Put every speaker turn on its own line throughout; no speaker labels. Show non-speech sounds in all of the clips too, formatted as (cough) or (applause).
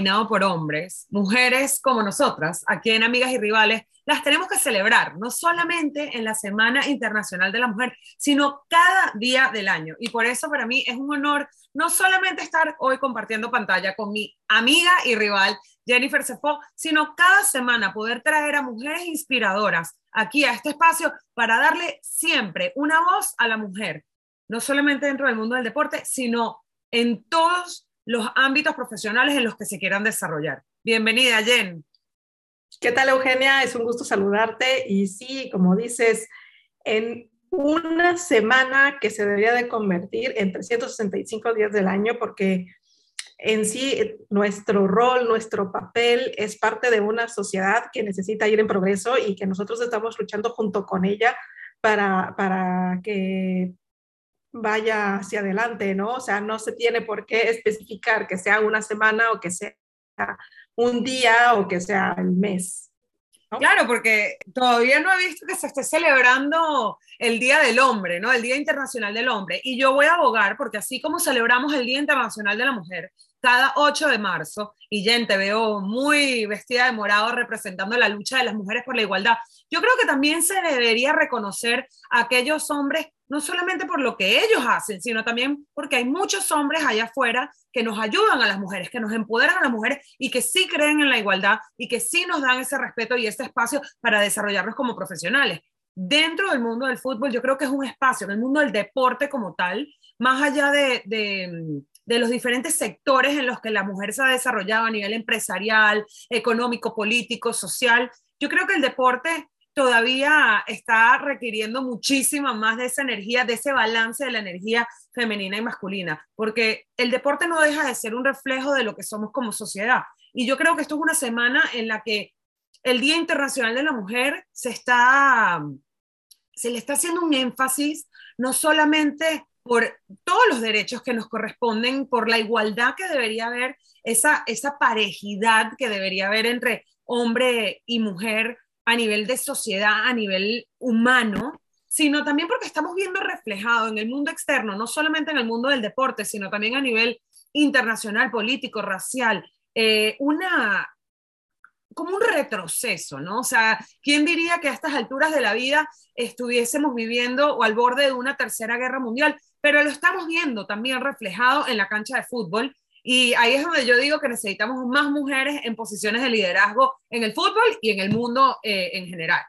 dominado por hombres, mujeres como nosotras, aquí en Amigas y Rivales, las tenemos que celebrar, no solamente en la Semana Internacional de la Mujer, sino cada día del año. Y por eso para mí es un honor no solamente estar hoy compartiendo pantalla con mi amiga y rival Jennifer Sefo, sino cada semana poder traer a mujeres inspiradoras aquí a este espacio para darle siempre una voz a la mujer, no solamente dentro del mundo del deporte, sino en todos los ámbitos profesionales en los que se quieran desarrollar. Bienvenida, Jen.
¿Qué tal, Eugenia? Es un gusto saludarte. Y sí, como dices, en una semana que se debería de convertir en 365 días del año, porque en sí nuestro rol, nuestro papel es parte de una sociedad que necesita ir en progreso y que nosotros estamos luchando junto con ella para, para que vaya hacia adelante, ¿no? O sea, no se tiene por qué especificar que sea una semana o que sea un día o que sea el mes.
Claro, porque todavía no he visto que se esté celebrando el Día del Hombre, ¿no? El Día Internacional del Hombre. Y yo voy a abogar porque así como celebramos el Día Internacional de la Mujer, cada 8 de marzo, y Jen, te veo muy vestida de morado representando la lucha de las mujeres por la igualdad. Yo creo que también se debería reconocer a aquellos hombres, no solamente por lo que ellos hacen, sino también porque hay muchos hombres allá afuera que nos ayudan a las mujeres, que nos empoderan a las mujeres y que sí creen en la igualdad y que sí nos dan ese respeto y ese espacio para desarrollarnos como profesionales. Dentro del mundo del fútbol, yo creo que es un espacio, en el mundo del deporte como tal, más allá de, de de los diferentes sectores en los que la mujer se ha desarrollado a nivel empresarial, económico, político, social. Yo creo que el deporte todavía está requiriendo muchísima más de esa energía, de ese balance de la energía femenina y masculina, porque el deporte no deja de ser un reflejo de lo que somos como sociedad. Y yo creo que esto es una semana en la que el Día Internacional de la Mujer se está, se le está haciendo un énfasis no solamente por todos los derechos que nos corresponden, por la igualdad que debería haber, esa, esa parejidad que debería haber entre hombre y mujer a nivel de sociedad, a nivel humano, sino también porque estamos viendo reflejado en el mundo externo, no solamente en el mundo del deporte, sino también a nivel internacional, político, racial, eh, una, como un retroceso, ¿no? O sea, ¿quién diría que a estas alturas de la vida estuviésemos viviendo o al borde de una tercera guerra mundial? pero lo estamos viendo también reflejado en la cancha de fútbol. Y ahí es donde yo digo que necesitamos más mujeres en posiciones de liderazgo en el fútbol y en el mundo eh, en general.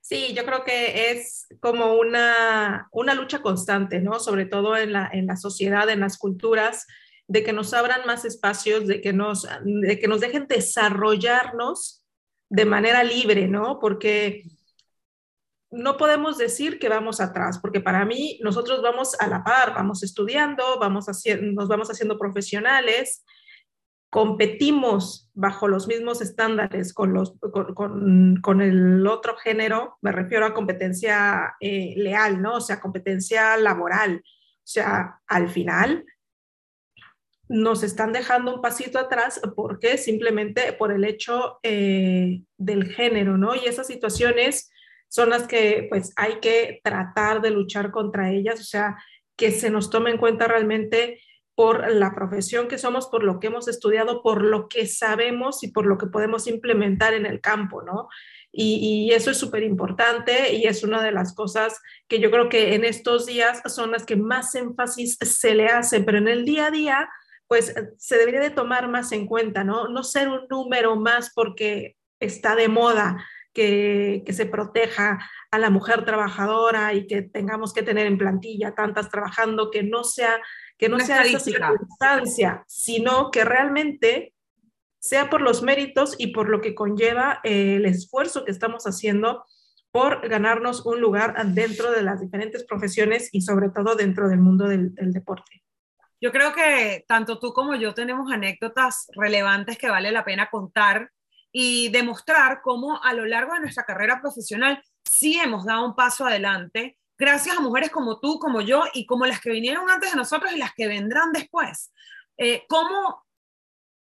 Sí, yo creo que es como una, una lucha constante, ¿no? Sobre todo en la, en la sociedad, en las culturas, de que nos abran más espacios, de que nos, de que nos dejen desarrollarnos de manera libre, ¿no? Porque no podemos decir que vamos atrás, porque para mí nosotros vamos a la par, vamos estudiando, vamos haciendo, nos vamos haciendo profesionales, competimos bajo los mismos estándares con, los, con, el otro género, me refiero a competencia eh, leal, ¿no? O sea, competencia laboral. O sea, al final nos están dejando un pasito atrás porque simplemente por el hecho eh, del género, ¿no? Y esas situaciones son las que pues hay que tratar de luchar contra ellas, o sea, que se nos tome en cuenta realmente por la profesión que somos, por lo que hemos estudiado, por lo que sabemos y por lo que podemos implementar en el campo, ¿no? Y, eso es súper importante y es una de las cosas que yo creo que en estos días son las que más énfasis se le hace, pero en el día a día, pues se debería de tomar más en cuenta, ¿no? No ser un número más porque está de moda, que, se proteja a la mujer trabajadora y que tengamos que tener en plantilla tantas trabajando, que no sea, que no sea esa circunstancia, sino que realmente sea por los méritos y por lo que conlleva el esfuerzo que estamos haciendo por ganarnos un lugar dentro de las diferentes profesiones y sobre todo dentro del mundo del deporte.
Yo creo que tanto tú como yo tenemos anécdotas relevantes que vale la pena contar y demostrar cómo a lo largo de nuestra carrera profesional sí hemos dado un paso adelante, gracias a mujeres como tú, como yo y como las que vinieron antes de nosotros y las que vendrán después. Eh, cómo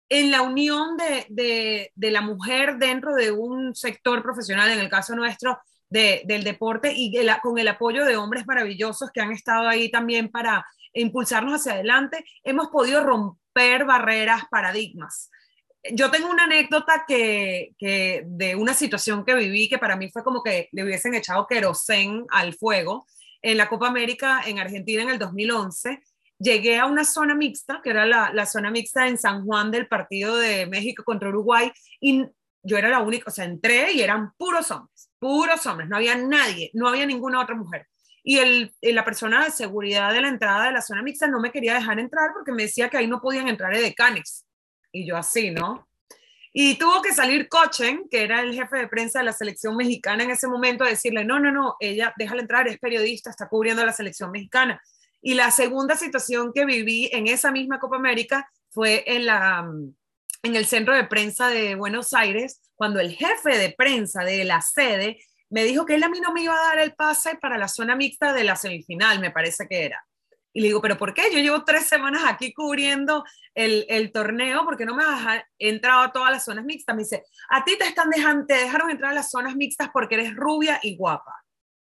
en la unión de, la mujer dentro de un sector profesional, en el caso nuestro, del deporte y con el apoyo de hombres maravillosos que han estado ahí también para impulsarnos hacia adelante, hemos podido romper barreras, paradigmas. Yo tengo una anécdota que, de una situación que viví que para mí fue como que le hubiesen echado querosén al fuego en la Copa América en Argentina en el 2011 llegué a una zona mixta, que era la, la, zona mixta en San Juan del partido de México contra Uruguay, y yo era la única, o sea, entré y eran puros hombres, puros hombres, no había nadie, no había ninguna otra mujer. Y el, la persona de seguridad de la entrada de la zona mixta no me quería dejar entrar porque me decía que ahí no podían entrar edecanes. Y yo así, ¿no? Y tuvo que salir Cochen, que era el jefe de prensa de la selección mexicana en ese momento, a decirle, no, no, no, ella, déjala entrar, es periodista, está cubriendo la selección mexicana. Y la segunda situación que viví en esa misma Copa América fue en, la, en el centro de prensa de Buenos Aires, cuando el jefe de prensa de la sede me dijo que él a mí no me iba a dar el pase para la zona mixta de la semifinal, me parece que era. Y le digo, ¿pero por qué? Yo llevo tres semanas aquí cubriendo el, el torneo, porque no me has entrado a todas las zonas mixtas? Me dice, a ti te, están te dejaron entrar a las zonas mixtas porque eres rubia y guapa.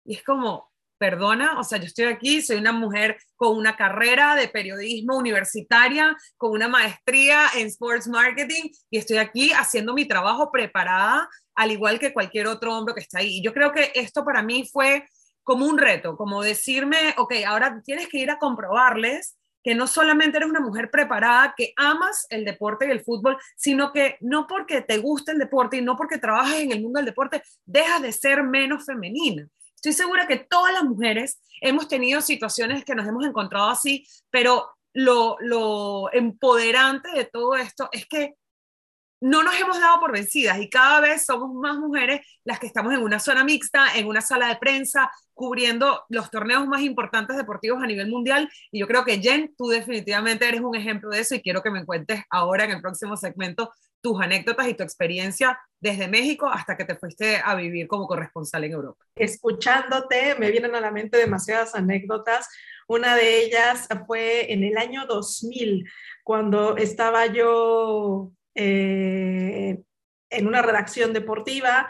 Y es como, perdona, o sea, yo estoy aquí, soy una mujer con una carrera de periodismo universitaria, con una maestría en sports marketing y estoy aquí haciendo mi trabajo preparada, al igual que cualquier otro hombre que está ahí. Y yo creo que esto para mí fue como un reto, como decirme, ok, ahora tienes que ir a comprobarles que no solamente eres una mujer preparada, que amas el deporte y el fútbol, sino que no porque te guste el deporte y no porque trabajas en el mundo del deporte, dejas de ser menos femenina. Estoy segura que todas las mujeres hemos tenido situaciones que nos hemos encontrado así, pero lo, lo empoderante de todo esto es que no nos hemos dado por vencidas y cada vez somos más mujeres las que estamos en una zona mixta, en una sala de prensa, cubriendo los torneos más importantes deportivos a nivel mundial. Y yo creo que Jen, tú definitivamente eres un ejemplo de eso y quiero que me cuentes ahora en el próximo segmento tus anécdotas y tu experiencia desde México hasta que te fuiste a vivir como corresponsal en Europa.
Escuchándote, me vienen a la mente demasiadas anécdotas. Una de ellas fue en el año 2000, cuando estaba yo eh, en una redacción deportiva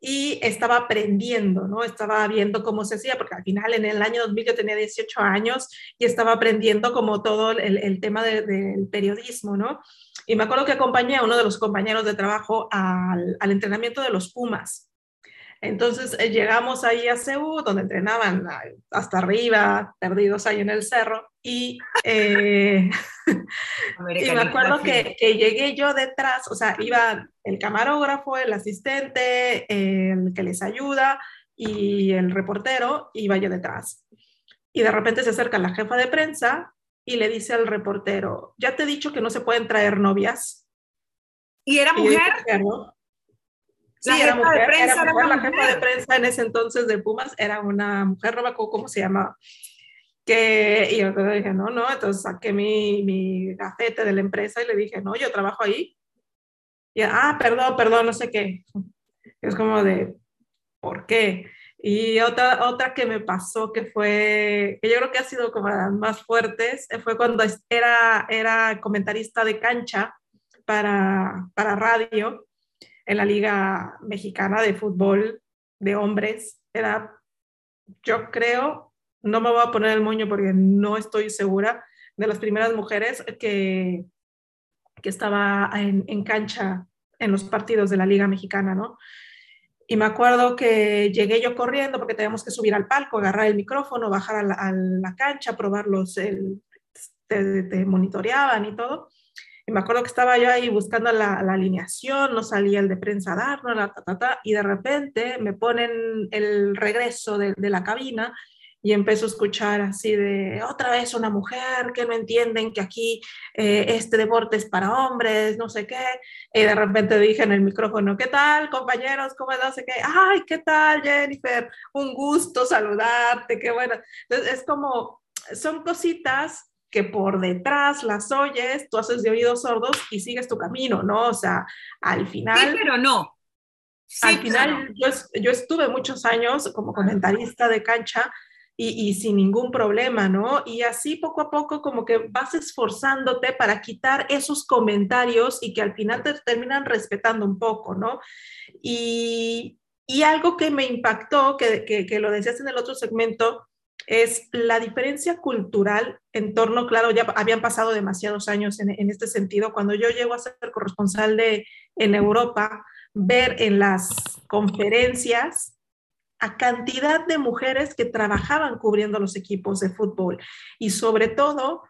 y estaba aprendiendo, ¿no? Estaba viendo cómo se hacía, porque al final en el año 2000 yo tenía 18 años y estaba aprendiendo como todo el, tema del periodismo, ¿no? Y me acuerdo que acompañé a uno de los compañeros de trabajo al entrenamiento de los Pumas. Entonces eh, llegamos ahí a Ceú, donde entrenaban hasta arriba, perdidos ahí en el cerro, y, eh, (laughs) (laughs) y me acuerdo que, que, llegué yo detrás, o sea, iba el camarógrafo, el asistente, el que les ayuda y el reportero, iba yo detrás. Y de repente se acerca la jefa de prensa y le dice al reportero, ya te he dicho que no se pueden traer novias.
¿Y era mujer?
Sí, era mujer, de prensa era mujer, la jefa de prensa en ese entonces de Pumas era una mujer, no me acuerdo cómo se llamaba. Que, y yo dije, no, no, entonces saqué mi, mi gafete de la empresa y le dije, no, yo trabajo ahí. Y, ah, perdón, perdón, no sé qué. Es como de, ¿por qué? Y otra, otra que me pasó que fue, que yo creo que ha sido como las más fuertes, fue cuando era, era comentarista de cancha para, para radio en la Liga Mexicana de Fútbol de Hombres. Era, yo creo, no me voy a poner el moño porque no estoy segura, de las primeras mujeres que, que estaba en, en cancha en los partidos de la Liga Mexicana, ¿no? Y me acuerdo que llegué yo corriendo porque teníamos que subir al palco, agarrar el micrófono, bajar a la, cancha, probarlos, el, te, monitoreaban y todo. Y me acuerdo que estaba yo ahí buscando la, alineación, no salía el de prensa a darnos, la, ta, y de repente me ponen el regreso de, de la cabina y empezó a escuchar así de otra vez una mujer que no entienden que aquí eh, este deporte es para hombres, no sé qué. Y de repente dije en el micrófono, ¿qué tal compañeros? ¿Cómo no sé qué? Ay, ¿qué tal Jennifer? Un gusto saludarte, qué bueno. Entonces es como, son cositas que por detrás las oyes, tú haces de oídos sordos y sigues tu camino, ¿no? O sea, al final...
Sí, pero no.
al final, yo, yo, estuve muchos años como comentarista de cancha y, sin ningún problema, ¿no? Y así poco a poco como que vas esforzándote para quitar esos comentarios y que al final te terminan respetando un poco, ¿no? Y, y algo que me impactó, que, que, que, lo decías en el otro segmento, es la diferencia cultural en torno, claro, ya habían pasado demasiados años en, en este sentido. Cuando yo llego a ser corresponsal de, en Europa, ver en las conferencias a cantidad de mujeres que trabajaban cubriendo los equipos de fútbol y sobre todo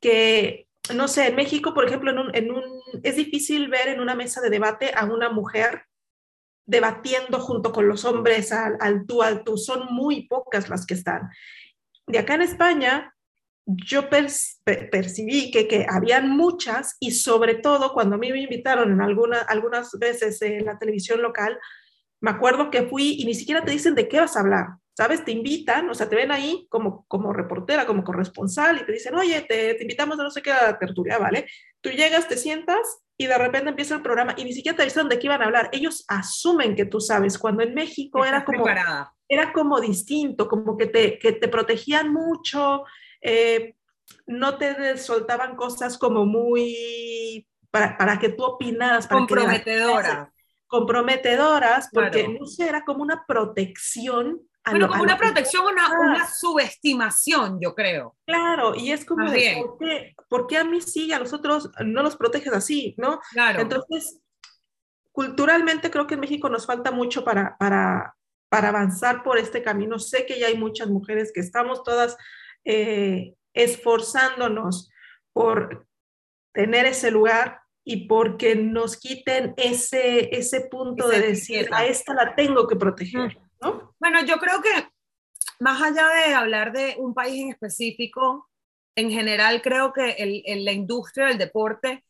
que, no sé, en México, por ejemplo, en un, es difícil ver en una mesa de debate a una mujer debatiendo junto con los hombres al, al tú al tú. Son muy pocas las que están. De acá en España, yo percibí que, que habían muchas y sobre todo cuando a mí me invitaron en alguna, algunas veces en la televisión local, me acuerdo que fui y ni siquiera te dicen de qué vas a hablar, ¿sabes? Te invitan, o sea, te ven ahí como, como reportera, como corresponsal y te dicen, oye, te, te invitamos a no sé qué a tertulia, ¿vale? Tú llegas, te sientas y de repente empieza el programa y ni siquiera te dicen de qué iban a hablar. Ellos asumen que tú sabes, cuando en México era como, era como distinto, como que te, que te protegían mucho, eh, no te soltaban cosas como muy para, para que tú opinaras.
Comprometedoras.
comprometedoras, porque no sé, era como una protección
bueno, como una protección, una, una, subestimación, yo creo.
Claro, y es como de, ¿por qué, ¿por qué, a mí sí, a los otros no los proteges así, no?
Claro.
Entonces, culturalmente creo que en México nos falta mucho para, para, para avanzar por este camino. Sé que ya hay muchas mujeres que estamos todas eh, esforzándonos por tener ese lugar y porque nos quiten ese, ese punto de decir, a esta la tengo que proteger. ¿no?
Bueno, yo creo que más allá de hablar de un país en específico, en general creo que el, la industria del deporte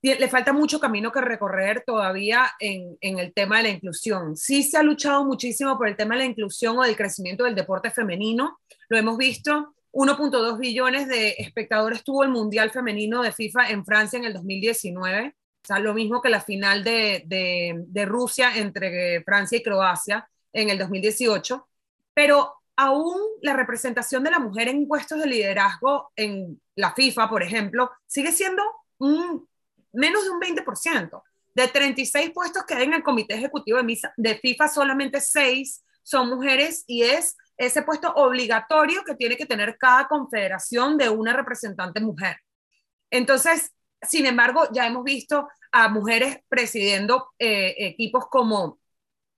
le falta mucho camino que recorrer todavía en, en, el tema de la inclusión. Sí se ha luchado muchísimo por el tema de la inclusión o del crecimiento del deporte femenino. Lo hemos visto, 1.2 billones de espectadores tuvo el Mundial Femenino de FIFA en Francia en el 2019. O sea, lo mismo que la final de, de, de Rusia entre Francia y Croacia en el 2018. Pero aún la representación de la mujer en puestos de liderazgo en la FIFA, por ejemplo, sigue siendo un menos de un 20%. De 36 puestos que hay en el comité ejecutivo de, FIFA, solamente 6 son mujeres y es ese puesto obligatorio que tiene que tener cada confederación de una representante mujer. Entonces, sin embargo, ya hemos visto a mujeres presidiendo eh, equipos como,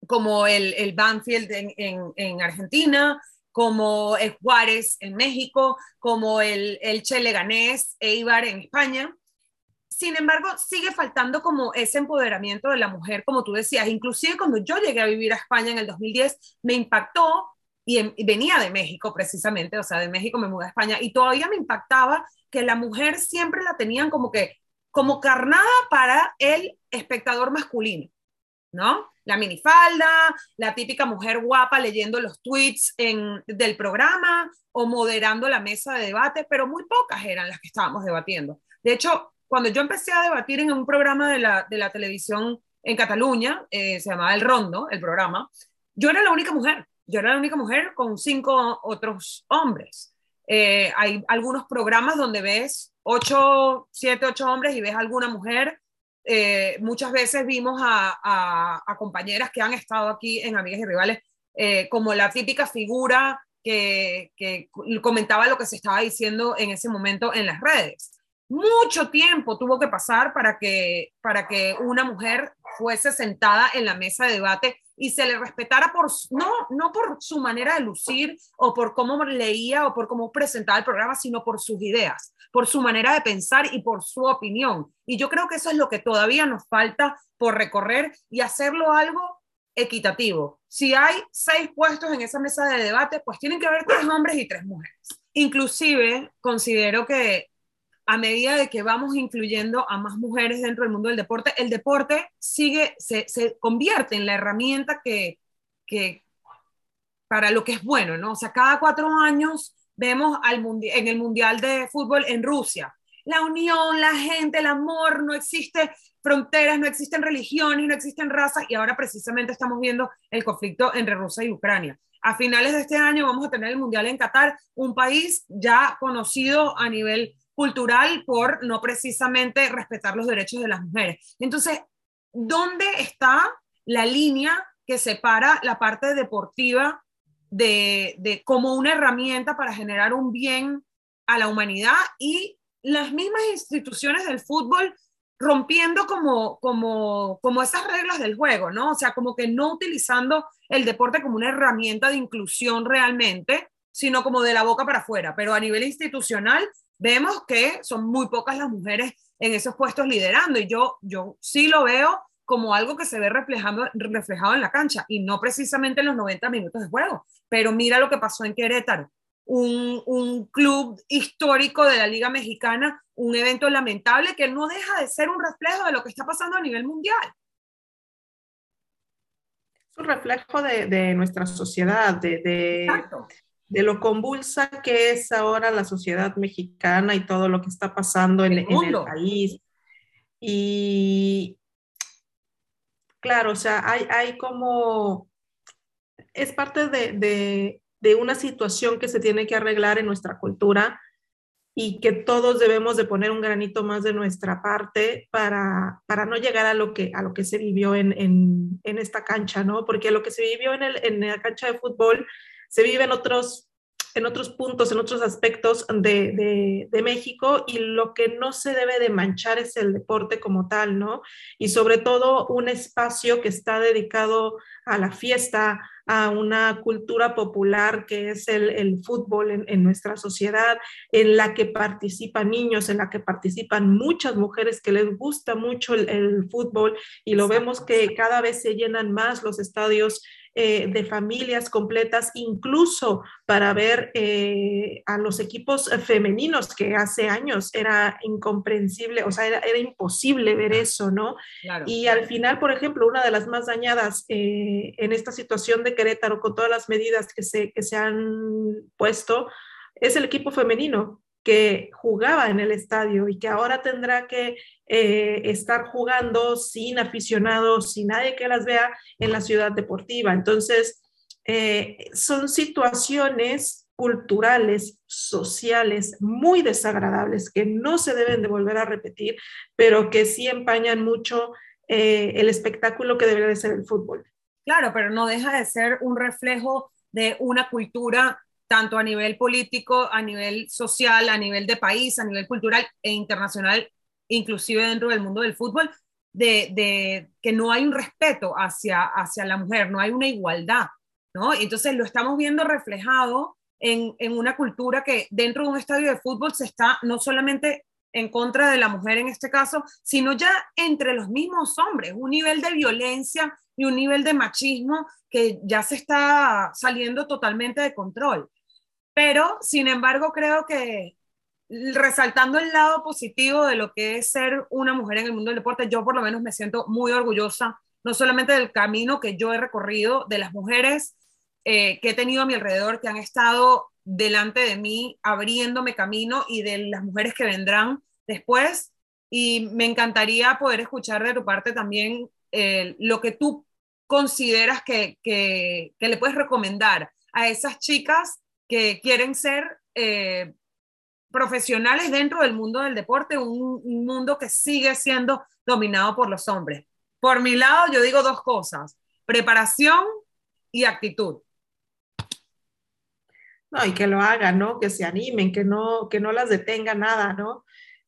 como el, el Banfield en, en, en, Argentina, como el Juárez en México, como el, el Che Leganés, Eibar en España. Sin embargo, sigue faltando como ese empoderamiento de la mujer, como tú decías. Inclusive cuando yo llegué a vivir a España en el 2010, me impactó y, venía de México precisamente, o sea, de México me mudé a España y todavía me impactaba que la mujer siempre la tenían como que, como carnada para el espectador masculino, ¿no? La minifalda, la típica mujer guapa leyendo los tweets en, del programa o moderando la mesa de debate, pero muy pocas eran las que estábamos debatiendo. De hecho, cuando yo empecé a debatir en un programa de la, de la televisión en Cataluña, eh, se llamaba El Rondo, el programa, yo era la única mujer. Yo era la única mujer con cinco otros hombres. Eh, hay algunos programas donde ves ocho, siete, ocho hombres y ves alguna mujer. Eh, muchas veces vimos a, compañeras que han estado aquí en Amigas y Rivales como la típica figura que, que comentaba lo que se estaba diciendo en ese momento en las redes. Mucho tiempo tuvo que pasar para que, para que una mujer fuese sentada en la mesa de debate y se le respetara por, no, no por su manera de lucir o por cómo leía o por cómo presentaba el programa, sino por sus ideas, por su manera de pensar y por su opinión. Y yo creo que eso es lo que todavía nos falta por recorrer y hacerlo algo equitativo. Si hay seis puestos en esa mesa de debate, pues tienen que haber tres hombres y tres mujeres. Inclusive considero que a medida de que vamos incluyendo a más mujeres dentro del mundo del deporte, el deporte sigue, se, se convierte en la herramienta que, que, para lo que es bueno, ¿no? O sea, cada cuatro años vemos al en el Mundial de Fútbol en Rusia. La unión, la gente, el amor, no existe fronteras, no existen religiones, no existen razas y ahora precisamente estamos viendo el conflicto entre Rusia y Ucrania. A finales de este año vamos a tener el Mundial en Qatar, un país ya conocido a nivel cultural por no precisamente respetar los derechos de las mujeres. Entonces, ¿dónde está la línea que separa la parte deportiva de, de como una herramienta para generar un bien a la humanidad y las mismas instituciones del fútbol rompiendo como, como, como esas reglas del juego, ¿no? O sea, como que no utilizando el deporte como una herramienta de inclusión realmente, sino como de la boca para afuera. Pero a nivel institucional vemos que son muy pocas las mujeres en esos puestos liderando y yo, yo sí lo veo como algo que se ve reflejando, reflejado en la cancha y no precisamente en los 90 minutos de juego. Pero mira lo que pasó en Querétaro un, club histórico de la Liga Mexicana, un evento lamentable que no deja de ser un reflejo de lo que está pasando a nivel mundial.
Es un reflejo de, nuestra sociedad, de, de, lo convulsa que es ahora la sociedad mexicana y todo lo que está pasando en el, en el país. Y claro, o sea, hay, hay como, es parte de, de una situación que se tiene que arreglar en nuestra cultura y que todos debemos de poner un granito más de nuestra parte para, para no llegar a lo que, a lo que se vivió en, en, en esta cancha, ¿no? Porque lo que se vivió en, el, en la cancha de fútbol se vive en otros en otros puntos, en otros aspectos de, de, de, México y lo que no se debe de manchar es el deporte como tal, ¿no? Y sobre todo un espacio que está dedicado a la fiesta, a una cultura popular que es el, el fútbol en, en, nuestra sociedad, en la que participan niños, en la que participan muchas mujeres que les gusta mucho el, el fútbol y lo vemos que cada vez se llenan más los estadios eh, de familias completas, incluso para ver eh, a los equipos femeninos, que hace años era incomprensible, o sea, era, imposible ver eso, ¿no? Y al final, por ejemplo, una de las más dañadas eh, en esta situación de Querétaro, con todas las medidas que se, que se han puesto, es el equipo femenino que jugaba en el estadio y que ahora tendrá que eh, estar jugando sin aficionados, sin nadie que las vea en la ciudad deportiva. Entonces, eh, son situaciones culturales, sociales, muy desagradables que no se deben de volver a repetir, pero que sí empañan mucho eh, el espectáculo que debería de ser el fútbol.
Claro, pero no deja de ser un reflejo de una cultura tanto a nivel político, a nivel social, a nivel de país, a nivel cultural e internacional, inclusive dentro del mundo del fútbol, de, que no hay un respeto hacia, hacia la mujer, no hay una igualdad, ¿no? Entonces lo estamos viendo reflejado en, en una cultura que dentro de un estadio de fútbol se está no solamente en contra de la mujer en este caso, sino ya entre los mismos hombres, un nivel de violencia y un nivel de machismo que ya se está saliendo totalmente de control. Pero, sin embargo, creo que resaltando el lado positivo de lo que es ser una mujer en el mundo del deporte, yo por lo menos me siento muy orgullosa, no solamente del camino que yo he recorrido, de las mujeres eh, que he tenido a mi alrededor, que han estado delante de mí, abriéndome camino, y de las mujeres que vendrán después. Y me encantaría poder escuchar de tu parte también eh, lo que tú consideras que, que, que le puedes recomendar a esas chicas que quieren ser eh, profesionales dentro del mundo del deporte, un, mundo que sigue siendo dominado por los hombres. Por mi lado, yo digo dos cosas, preparación y actitud.
No, y que lo hagan, ¿no? Que se animen, que no, que no las detenga nada, ¿no?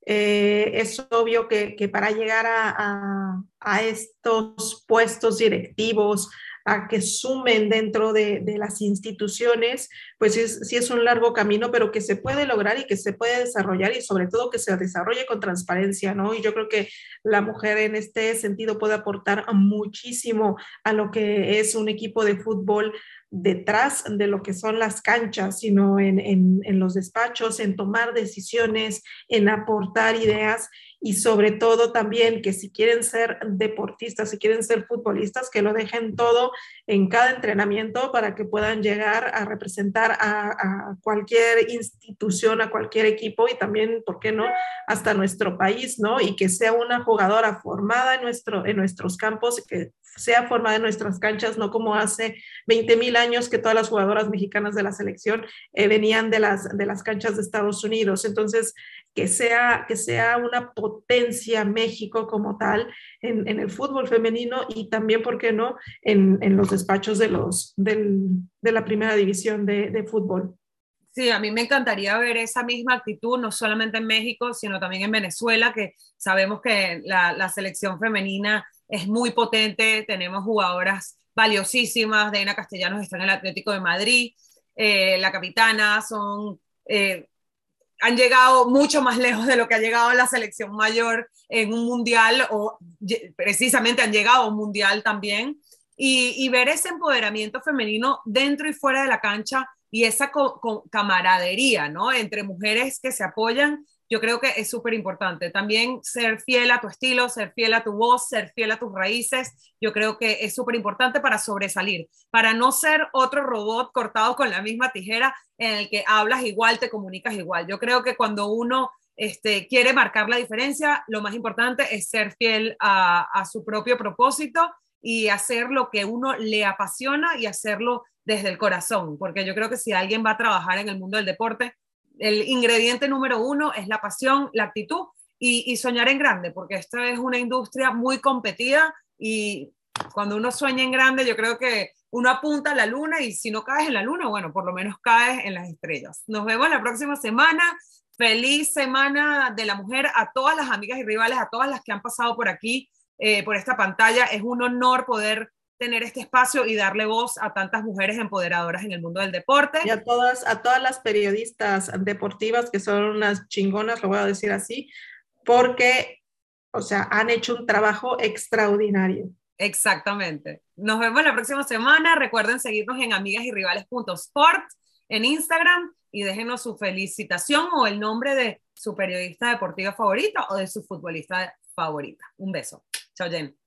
Eh, es obvio que, que para llegar a, a, a, estos puestos directivos, a que sumen dentro de, de las instituciones, pues sí es un largo camino, pero que se puede lograr y que se puede desarrollar y sobre todo que se desarrolle con transparencia, ¿no? Y yo creo que la mujer en este sentido puede aportar muchísimo a lo que es un equipo de fútbol detrás de lo que son las canchas, sino en, en, en los despachos, en tomar decisiones, en aportar ideas y sobre todo también que si quieren ser deportistas, si quieren ser futbolistas, que lo dejen todo en cada entrenamiento para que puedan llegar a representar a, cualquier institución, a cualquier equipo y también, ¿por qué no?, hasta nuestro país, ¿no? Y que sea una jugadora formada en, nuestro, en nuestros campos, que sea formada en nuestras canchas, no como hace 20 mil años que todas las jugadoras mexicanas de la selección eh, venían de las, de las canchas de Estados Unidos. Entonces, que sea, que sea una potencia México como tal en, el fútbol femenino y también, ¿por qué no?, en, los despachos de, los, de la primera división de, fútbol.
Sí, a mí me encantaría ver esa misma actitud, no solamente en México, sino también en Venezuela, que sabemos que la, selección femenina es muy potente, tenemos jugadoras valiosísimas, Deina Castellanos está en el Atlético de Madrid, eh, la capitana, son eh, han llegado mucho más lejos de lo que ha llegado la selección mayor en un mundial o precisamente han llegado a un mundial también. Y, ver ese empoderamiento femenino dentro y fuera de la cancha y esa camaradería, ¿no? Entre mujeres que se apoyan yo creo que es súper importante. También ser fiel a tu estilo, ser fiel a tu voz, ser fiel a tus raíces, yo creo que es súper importante para sobresalir, para no ser otro robot cortado con la misma tijera en el que hablas igual, te comunicas igual. Yo creo que cuando uno este, quiere marcar la diferencia, lo más importante es ser fiel a, a su propio propósito y hacer lo que uno le apasiona y hacerlo desde el corazón, porque yo creo que si alguien va a trabajar en el mundo del deporte, el ingrediente número uno es la pasión, la actitud y, soñar en grande, porque esta es una industria muy competida y cuando uno sueña en grande, yo creo que uno apunta a la luna y si no caes en la luna, bueno, por lo menos caes en las estrellas. Nos vemos la próxima semana. Feliz semana de la mujer a todas las amigas y rivales, a todas las que han pasado por aquí, eh, por esta pantalla. Es un honor poder tener este espacio y darle voz a tantas mujeres empoderadoras en el mundo del deporte.
Y a todas, a todas las periodistas deportivas que son unas chingonas, lo voy a decir así, porque, o sea, han hecho un trabajo extraordinario.
Exactamente. Nos vemos la próxima semana. Recuerden seguirnos en amigas y rivales.sport en Instagram y déjenos su felicitación o el nombre de su periodista deportiva favorita o de su futbolista favorita. Un beso. Chao, Jen.